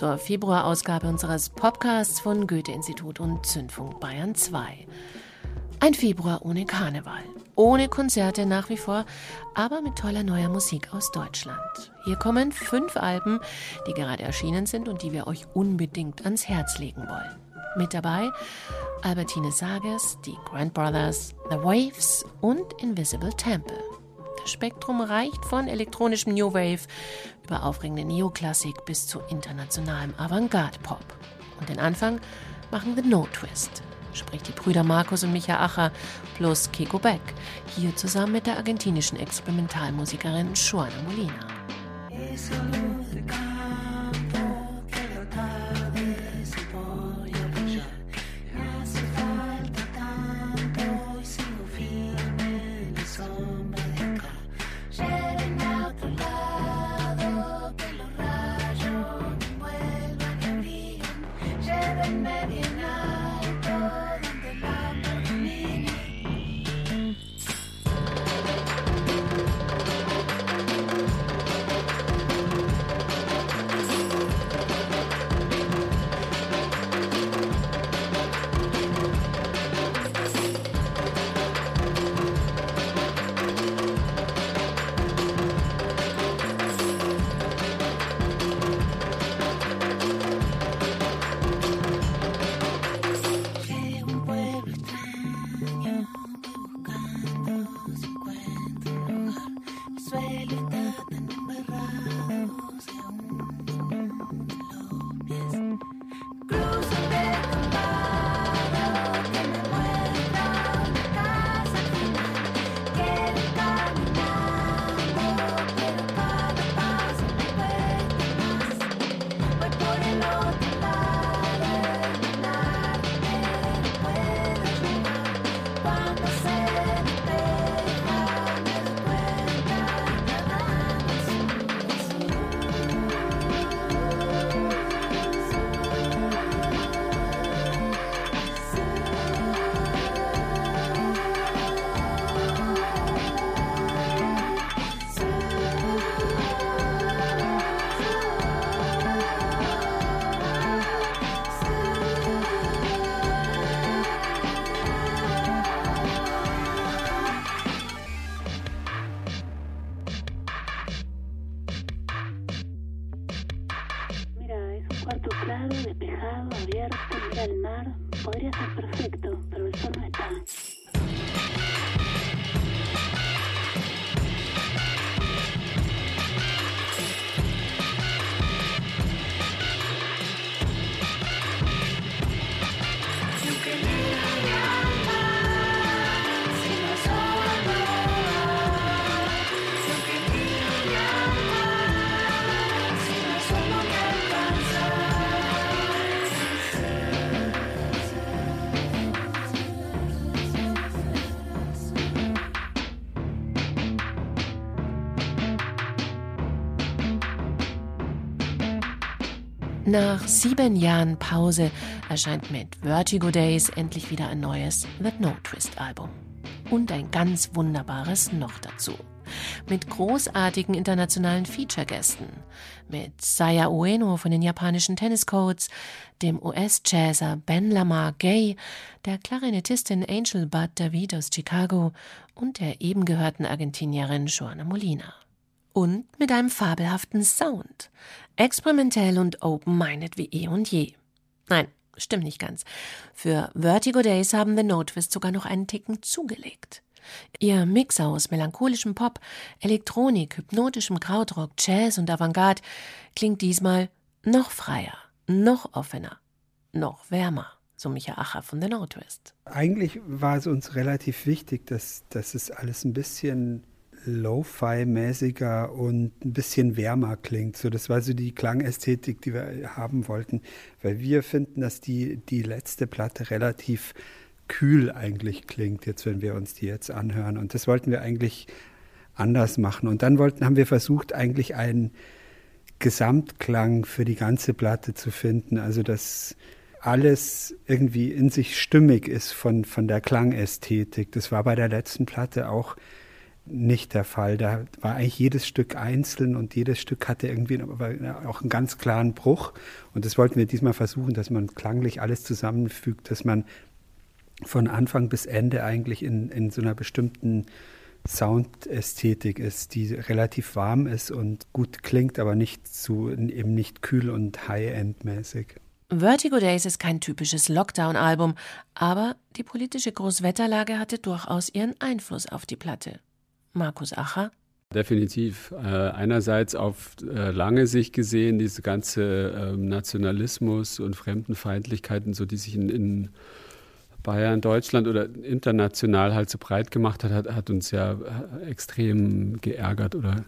Zur Februarausgabe unseres Podcasts von Goethe-Institut und Zündfunk Bayern 2. Ein Februar ohne Karneval, ohne Konzerte nach wie vor, aber mit toller neuer Musik aus Deutschland. Hier kommen fünf Alben, die gerade erschienen sind und die wir euch unbedingt ans Herz legen wollen. Mit dabei Albertine Sages, die Grand Brothers, The Waves und Invisible Temple. Das Spektrum reicht von elektronischem New Wave über aufregende Neoklassik bis zu internationalem Avantgarde-Pop. Und den Anfang machen The No Twist, sprich die Brüder Markus und Micha Acher plus Kiko Beck, hier zusammen mit der argentinischen Experimentalmusikerin Joana Molina. Nach sieben Jahren Pause erscheint mit Vertigo Days endlich wieder ein neues The No Twist Album. Und ein ganz wunderbares noch dazu. Mit großartigen internationalen Feature-Gästen. Mit Saya Ueno von den japanischen Tenniscodes, dem US-Jazzer Ben Lamar Gay, der Klarinettistin Angel Bud David aus Chicago und der eben gehörten Argentinierin Joana Molina und mit einem fabelhaften Sound. Experimentell und open-minded wie eh und je. Nein, stimmt nicht ganz. Für Vertigo Days haben The Notewist sogar noch einen Ticken zugelegt. Ihr Mix aus melancholischem Pop, Elektronik, hypnotischem Krautrock, Jazz und Avantgarde klingt diesmal noch freier, noch offener, noch wärmer, so Micha Acher von The Notewist. Eigentlich war es uns relativ wichtig, dass, dass es alles ein bisschen Lo-Fi-mäßiger und ein bisschen wärmer klingt. So, das war so die Klangästhetik, die wir haben wollten, weil wir finden, dass die, die letzte Platte relativ kühl eigentlich klingt, jetzt wenn wir uns die jetzt anhören. Und das wollten wir eigentlich anders machen. Und dann wollten, haben wir versucht, eigentlich einen Gesamtklang für die ganze Platte zu finden. Also dass alles irgendwie in sich stimmig ist von, von der Klangästhetik. Das war bei der letzten Platte auch nicht der Fall. Da war eigentlich jedes Stück einzeln und jedes Stück hatte irgendwie auch einen ganz klaren Bruch. Und das wollten wir diesmal versuchen, dass man klanglich alles zusammenfügt, dass man von Anfang bis Ende eigentlich in, in so einer bestimmten Soundästhetik ist, die relativ warm ist und gut klingt, aber nicht zu, eben nicht kühl und High-End-mäßig. Vertigo Days ist kein typisches Lockdown-Album, aber die politische Großwetterlage hatte durchaus ihren Einfluss auf die Platte. Markus Acher. Definitiv. Äh, einerseits auf äh, lange Sicht gesehen, diese ganze äh, Nationalismus und Fremdenfeindlichkeiten, so die sich in, in, Bayern, Deutschland oder international halt so breit gemacht hat, hat, hat uns ja äh, extrem geärgert oder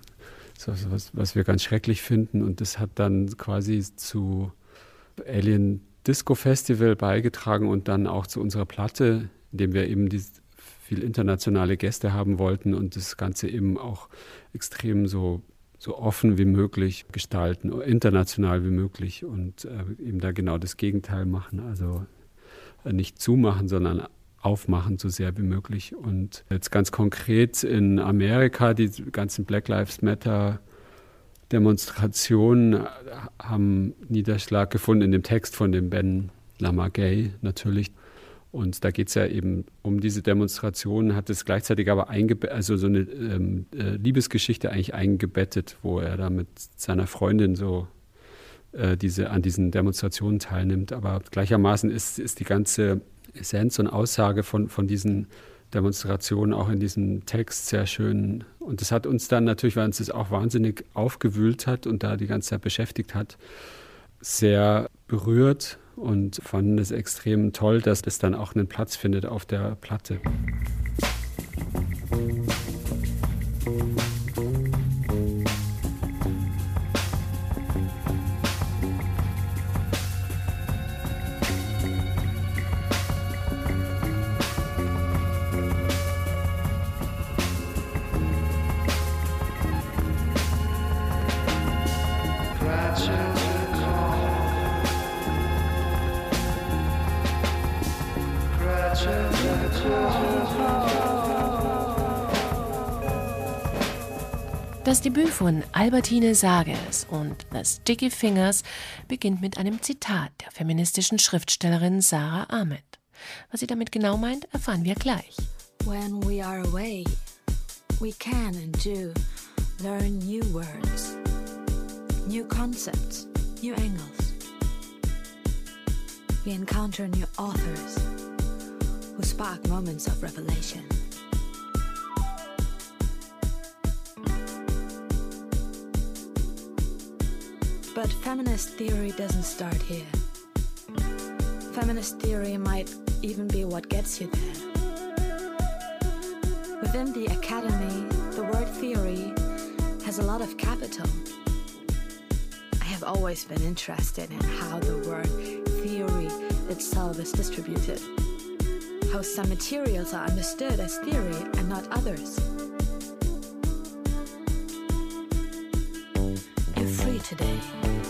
so, was, was wir ganz schrecklich finden. Und das hat dann quasi zu Alien Disco Festival beigetragen und dann auch zu unserer Platte, indem wir eben die, viel internationale Gäste haben wollten und das Ganze eben auch extrem so, so offen wie möglich gestalten, international wie möglich und äh, eben da genau das Gegenteil machen. Also äh, nicht zumachen, sondern aufmachen, so sehr wie möglich. Und jetzt ganz konkret in Amerika, die ganzen Black Lives Matter Demonstrationen haben Niederschlag gefunden in dem Text von dem Ben Lamagay natürlich. Und da geht es ja eben um diese Demonstrationen, hat es gleichzeitig aber also so eine ähm, äh, Liebesgeschichte eigentlich eingebettet, wo er da mit seiner Freundin so äh, diese, an diesen Demonstrationen teilnimmt. Aber gleichermaßen ist, ist die ganze Essenz und Aussage von, von diesen Demonstrationen auch in diesem Text sehr schön. Und das hat uns dann natürlich, weil uns das auch wahnsinnig aufgewühlt hat und da die ganze Zeit beschäftigt hat, sehr berührt und fanden es extrem toll, dass das dann auch einen Platz findet auf der Platte. Das Debüt von Albertine Sages und The Sticky Fingers beginnt mit einem Zitat der feministischen Schriftstellerin Sarah Ahmed. Was sie damit genau meint, erfahren wir gleich. When we are away, we can and do learn new words, new concepts, new angles. We encounter new authors who spark moments of revelation. But feminist theory doesn't start here. Feminist theory might even be what gets you there. Within the academy, the word theory has a lot of capital. I have always been interested in how the word theory itself is distributed, how some materials are understood as theory and not others. Today.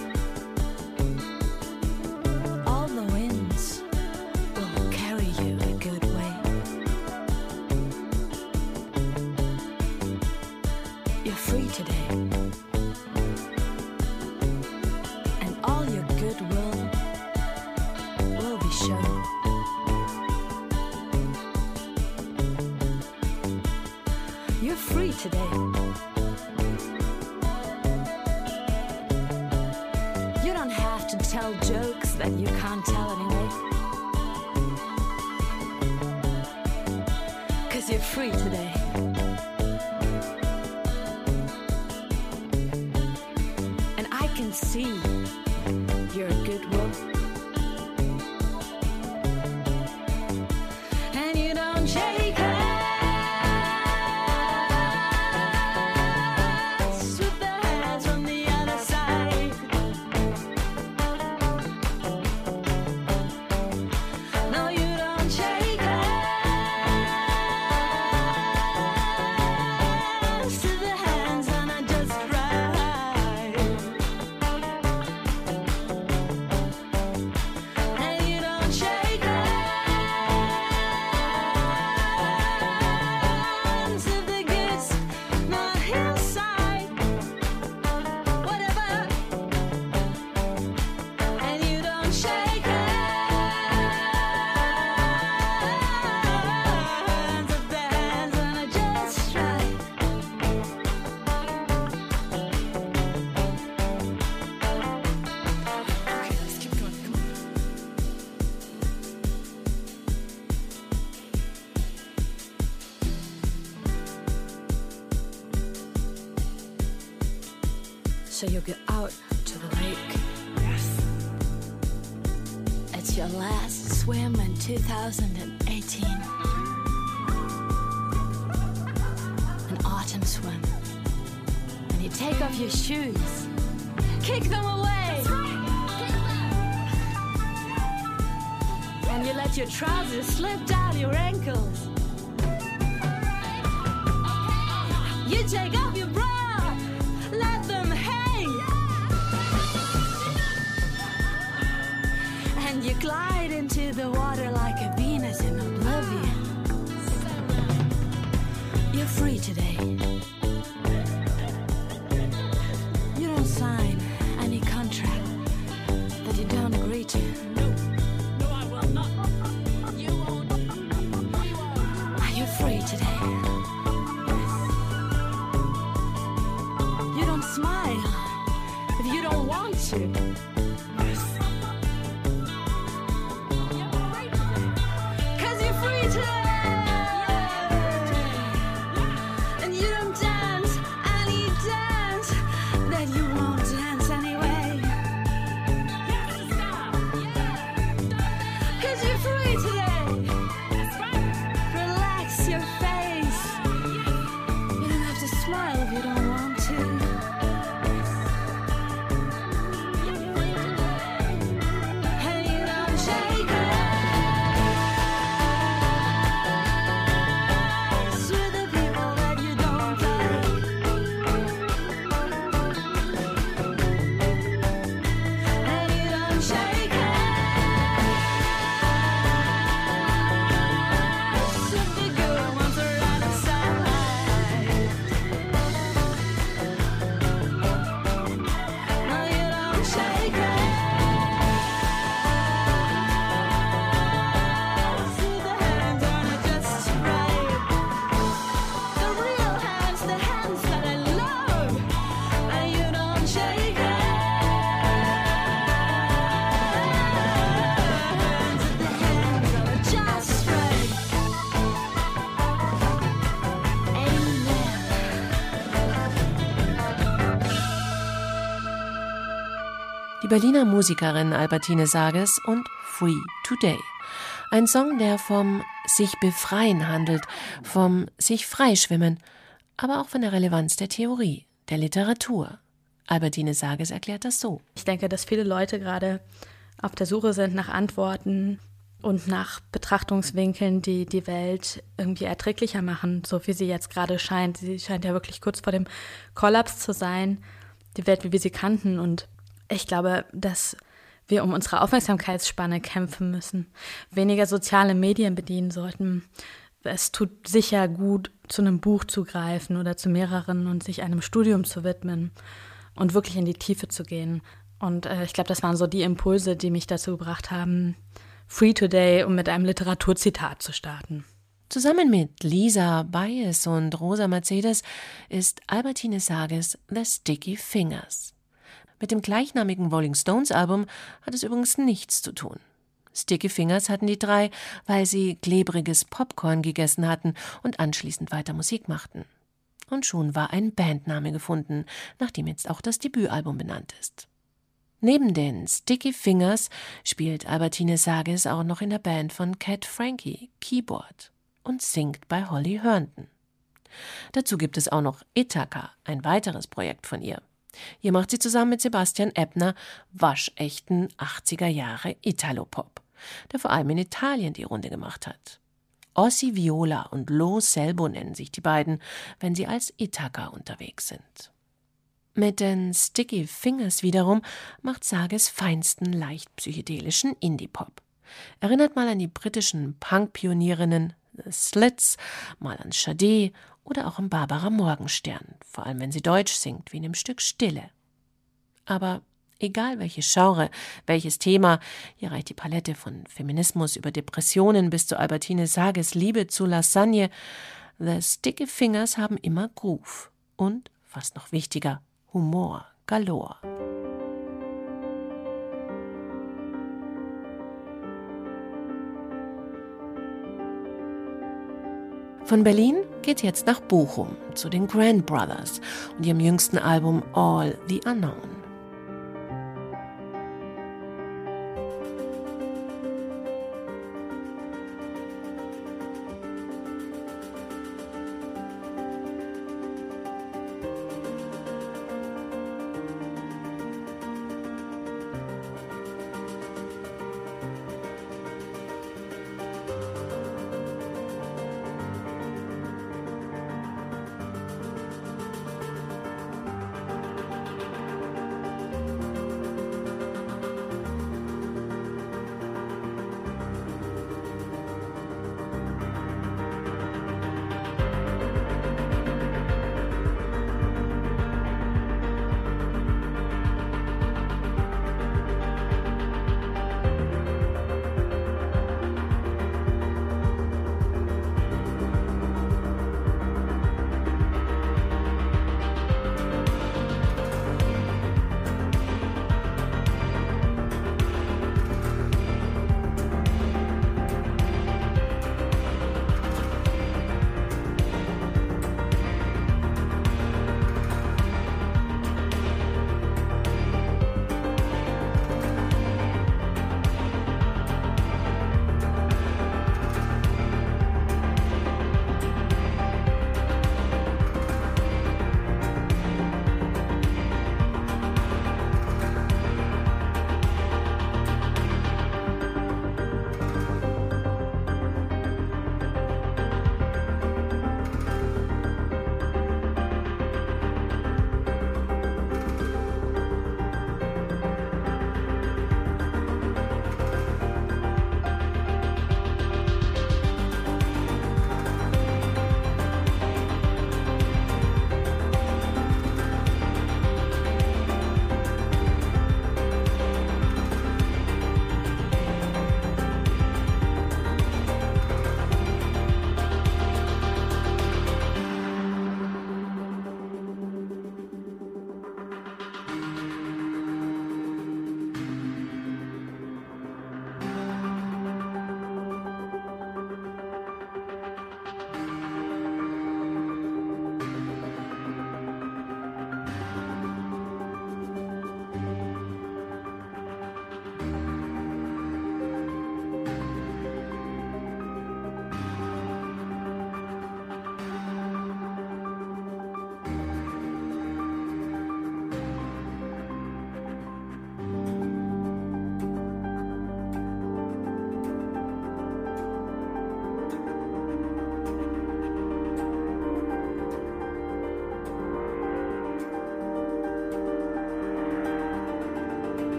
Today. So you get out to the lake. Yes. It's your last swim in 2018. An autumn swim. And you take off your shoes, kick them away. And you let your trousers slip down your ankles. You take off your bra, the water like a Venus in oblivion. You're free today. Berliner Musikerin Albertine Sages und Free Today. Ein Song, der vom sich befreien handelt, vom sich freischwimmen, aber auch von der Relevanz der Theorie, der Literatur. Albertine Sages erklärt das so. Ich denke, dass viele Leute gerade auf der Suche sind nach Antworten und nach Betrachtungswinkeln, die die Welt irgendwie erträglicher machen, so wie sie jetzt gerade scheint. Sie scheint ja wirklich kurz vor dem Kollaps zu sein, die Welt, wie wir sie kannten. Und ich glaube, dass wir um unsere Aufmerksamkeitsspanne kämpfen müssen, weniger soziale Medien bedienen sollten. Es tut sicher gut, zu einem Buch zu greifen oder zu mehreren und sich einem Studium zu widmen und wirklich in die Tiefe zu gehen. Und äh, ich glaube, das waren so die Impulse, die mich dazu gebracht haben, Free Today, um mit einem Literaturzitat zu starten. Zusammen mit Lisa Bayes und Rosa Mercedes ist Albertine Sages The Sticky Fingers. Mit dem gleichnamigen Rolling Stones Album hat es übrigens nichts zu tun. Sticky Fingers hatten die drei, weil sie klebriges Popcorn gegessen hatten und anschließend weiter Musik machten. Und schon war ein Bandname gefunden, nach dem jetzt auch das Debütalbum benannt ist. Neben den Sticky Fingers spielt Albertine Sages auch noch in der Band von Cat Frankie Keyboard und singt bei Holly Herndon. Dazu gibt es auch noch Ithaca, ein weiteres Projekt von ihr. Hier macht sie zusammen mit Sebastian Ebner waschechten 80er Jahre Italopop, der vor allem in Italien die Runde gemacht hat. Ossi Viola und Lo Selbo nennen sich die beiden, wenn sie als Ithaca unterwegs sind. Mit den Sticky Fingers wiederum macht Sages feinsten leicht psychedelischen Indie-Pop. Erinnert mal an die britischen Punk-Pionierinnen The Slits, mal an Sade oder auch an Barbara Morgenstern, vor allem wenn sie Deutsch singt, wie in dem Stück Stille. Aber egal welche Genre, welches Thema, hier reicht die Palette von Feminismus über Depressionen bis zu Albertine Sages Liebe zu Lasagne. The Sticky Fingers haben immer Groove und, fast noch wichtiger, Humor galore. Von Berlin geht jetzt nach Bochum zu den Grand Brothers und ihrem jüngsten Album All the Unknown.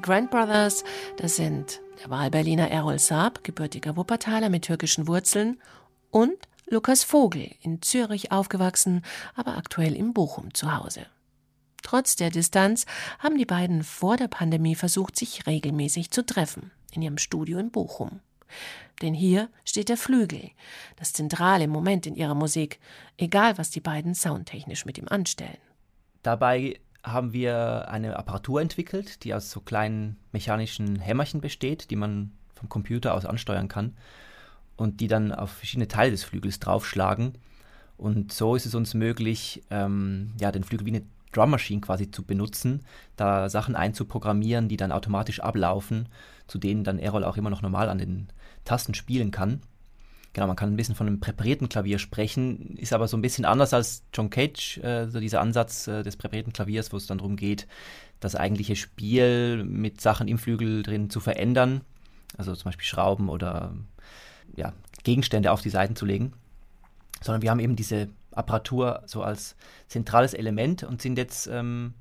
Die Grand Brothers, das sind der Wahlberliner Errol Saab, gebürtiger Wuppertaler mit türkischen Wurzeln, und Lukas Vogel, in Zürich aufgewachsen, aber aktuell in Bochum zu Hause. Trotz der Distanz haben die beiden vor der Pandemie versucht, sich regelmäßig zu treffen, in ihrem Studio in Bochum. Denn hier steht der Flügel, das zentrale Moment in ihrer Musik, egal was die beiden soundtechnisch mit ihm anstellen. Dabei haben wir eine Apparatur entwickelt, die aus so kleinen mechanischen Hämmerchen besteht, die man vom Computer aus ansteuern kann und die dann auf verschiedene Teile des Flügels draufschlagen. Und so ist es uns möglich, ähm, ja, den Flügel wie eine Drum Machine quasi zu benutzen, da Sachen einzuprogrammieren, die dann automatisch ablaufen, zu denen dann Errol auch immer noch normal an den Tasten spielen kann. Genau, man kann ein bisschen von einem präparierten Klavier sprechen, ist aber so ein bisschen anders als John Cage, äh, so dieser Ansatz äh, des präparierten Klaviers, wo es dann darum geht, das eigentliche Spiel mit Sachen im Flügel drin zu verändern, also zum Beispiel Schrauben oder ja, Gegenstände auf die Seiten zu legen, sondern wir haben eben diese Apparatur so als zentrales Element und sind jetzt ähm,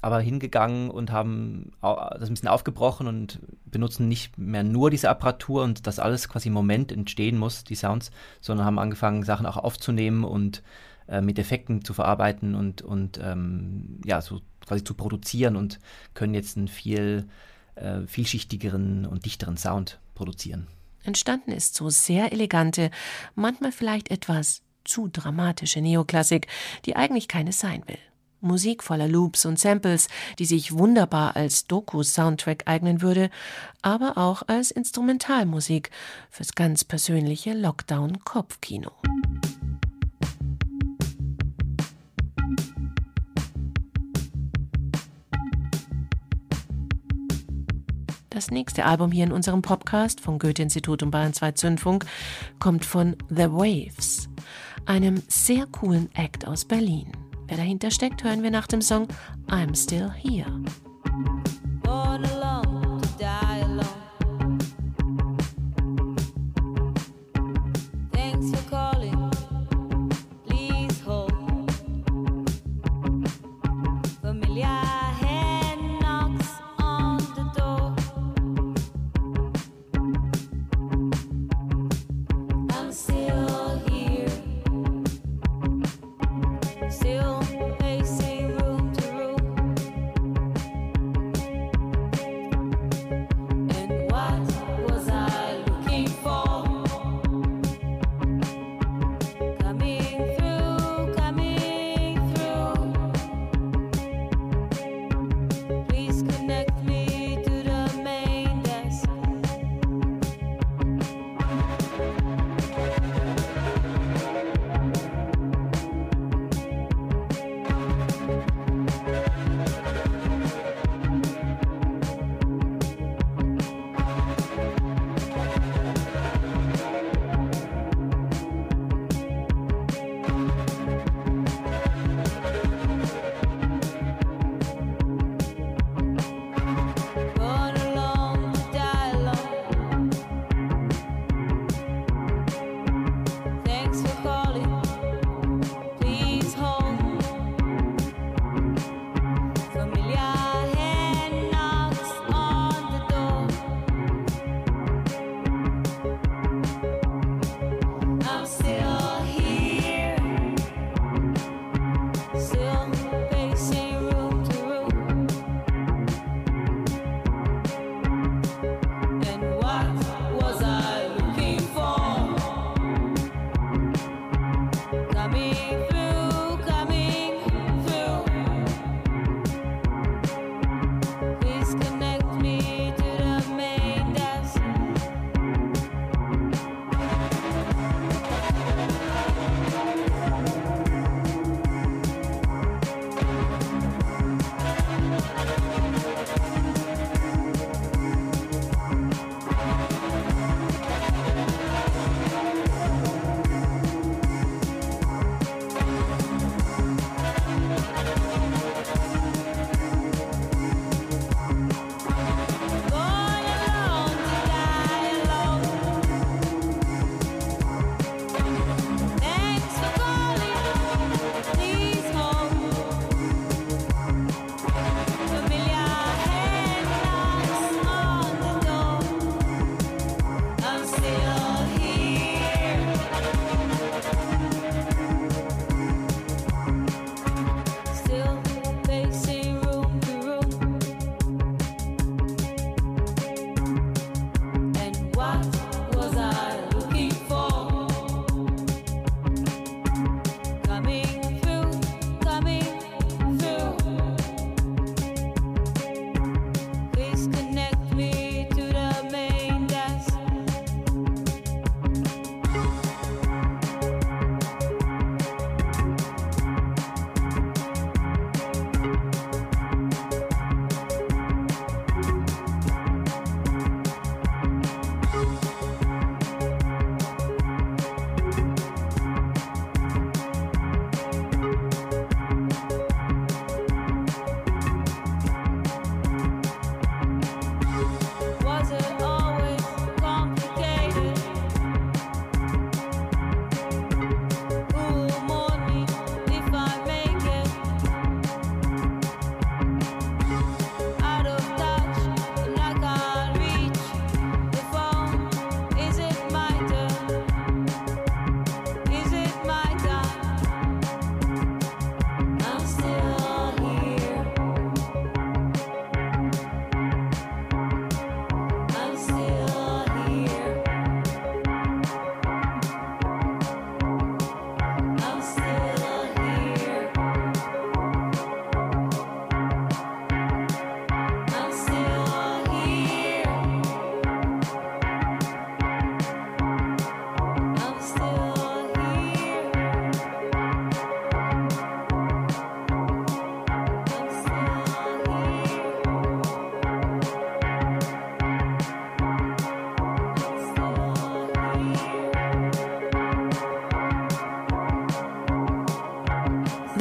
aber hingegangen und haben das ein bisschen aufgebrochen und benutzen nicht mehr nur diese Apparatur und das alles quasi im Moment entstehen muss, die Sounds, sondern haben angefangen, Sachen auch aufzunehmen und äh, mit Effekten zu verarbeiten und, und ähm, ja, so quasi zu produzieren und können jetzt einen viel äh, vielschichtigeren und dichteren Sound produzieren. Entstanden ist so sehr elegante, manchmal vielleicht etwas zu dramatische Neoklassik, die eigentlich keine sein will. Musik voller Loops und Samples, die sich wunderbar als Doku-Soundtrack eignen würde, aber auch als Instrumentalmusik fürs ganz persönliche Lockdown-Kopfkino. Das nächste Album hier in unserem Podcast vom Goethe-Institut und Bayern 2 Zündfunk kommt von The Waves, einem sehr coolen Act aus Berlin. Wer dahinter steckt, hören wir nach dem Song I'm Still Here.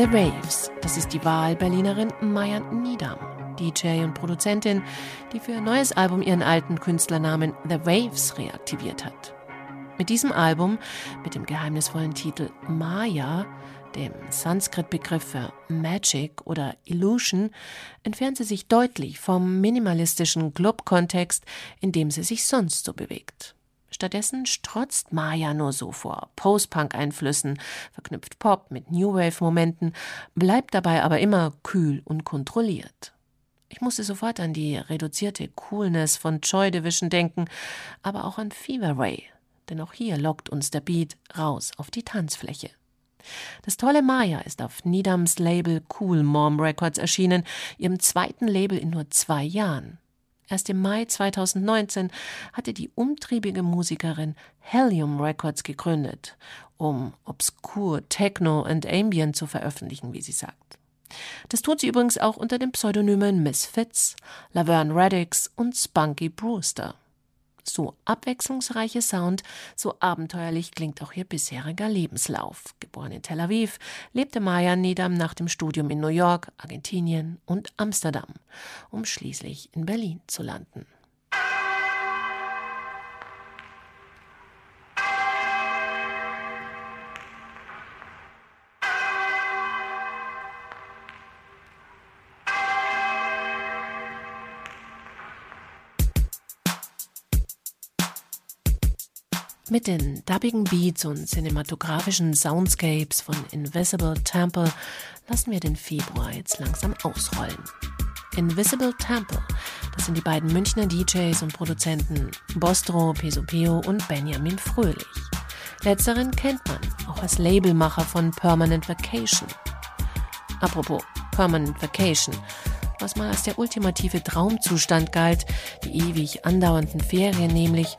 The Waves, das ist die Wahlberlinerin Maya Niedam, DJ und Produzentin, die für ihr neues Album ihren alten Künstlernamen The Waves reaktiviert hat. Mit diesem Album, mit dem geheimnisvollen Titel Maya, dem Sanskrit-Begriff für Magic oder Illusion, entfernt sie sich deutlich vom minimalistischen Club-Kontext, in dem sie sich sonst so bewegt. Stattdessen strotzt Maya nur so vor Post-Punk-Einflüssen, verknüpft Pop mit New Wave-Momenten, bleibt dabei aber immer kühl und kontrolliert. Ich musste sofort an die reduzierte Coolness von Joy Division denken, aber auch an Fever Ray, denn auch hier lockt uns der Beat raus auf die Tanzfläche. Das tolle Maya ist auf Needhams Label Cool Mom Records erschienen, ihrem zweiten Label in nur zwei Jahren. Erst im Mai 2019 hatte die umtriebige Musikerin Helium Records gegründet, um obskur Techno und Ambient zu veröffentlichen, wie sie sagt. Das tut sie übrigens auch unter den Pseudonymen Misfits, Laverne Reddix und Spunky Brewster. So abwechslungsreiche Sound, so abenteuerlich klingt auch ihr bisheriger Lebenslauf. Geboren in Tel Aviv, lebte Maya Nedam nach dem Studium in New York, Argentinien und Amsterdam, um schließlich in Berlin zu landen. Mit den dubbigen Beats und cinematografischen Soundscapes von Invisible Temple lassen wir den Februar jetzt langsam ausrollen. Invisible Temple, das sind die beiden Münchner DJs und Produzenten Bostro, Pesopeo und Benjamin Fröhlich. Letzteren kennt man auch als Labelmacher von Permanent Vacation. Apropos Permanent Vacation, was mal als der ultimative Traumzustand galt, die ewig andauernden Ferien nämlich,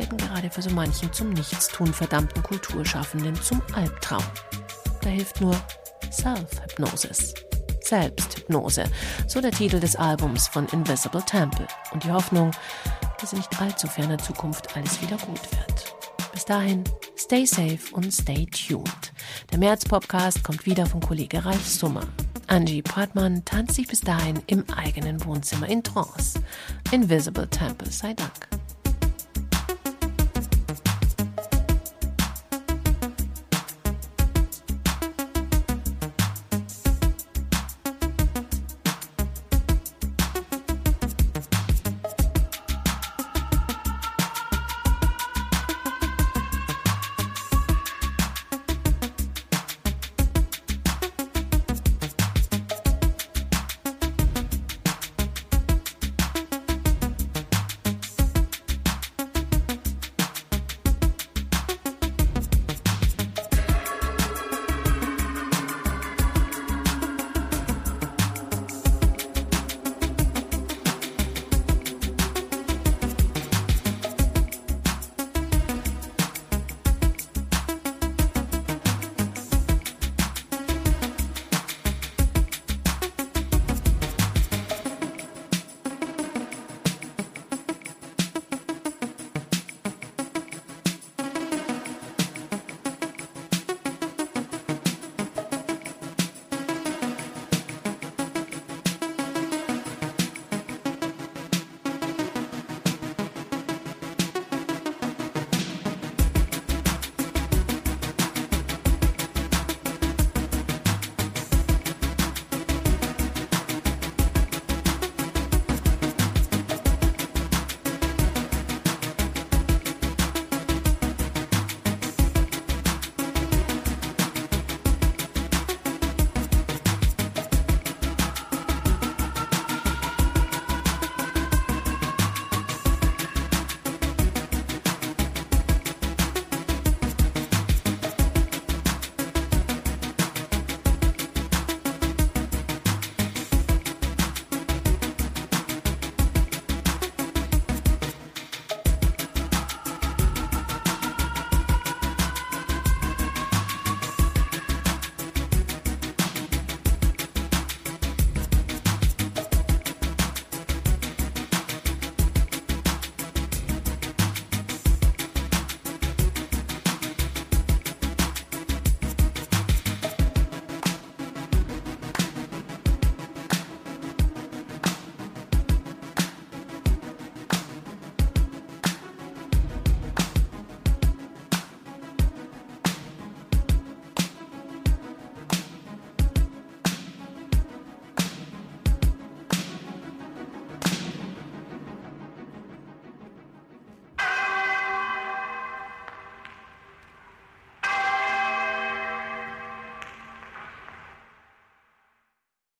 werden gerade für so manchen zum Nichtstun verdammten Kulturschaffenden zum Albtraum. Da hilft nur Self-Hypnosis. Selbsthypnose, so der Titel des Albums von Invisible Temple und die Hoffnung, dass in nicht allzu ferner Zukunft alles wieder gut wird. Bis dahin, stay safe und stay tuned. Der März-Podcast kommt wieder vom Kollege Ralf Summer. Angie Partmann tanzt sich bis dahin im eigenen Wohnzimmer in Trance. Invisible Temple sei Dank.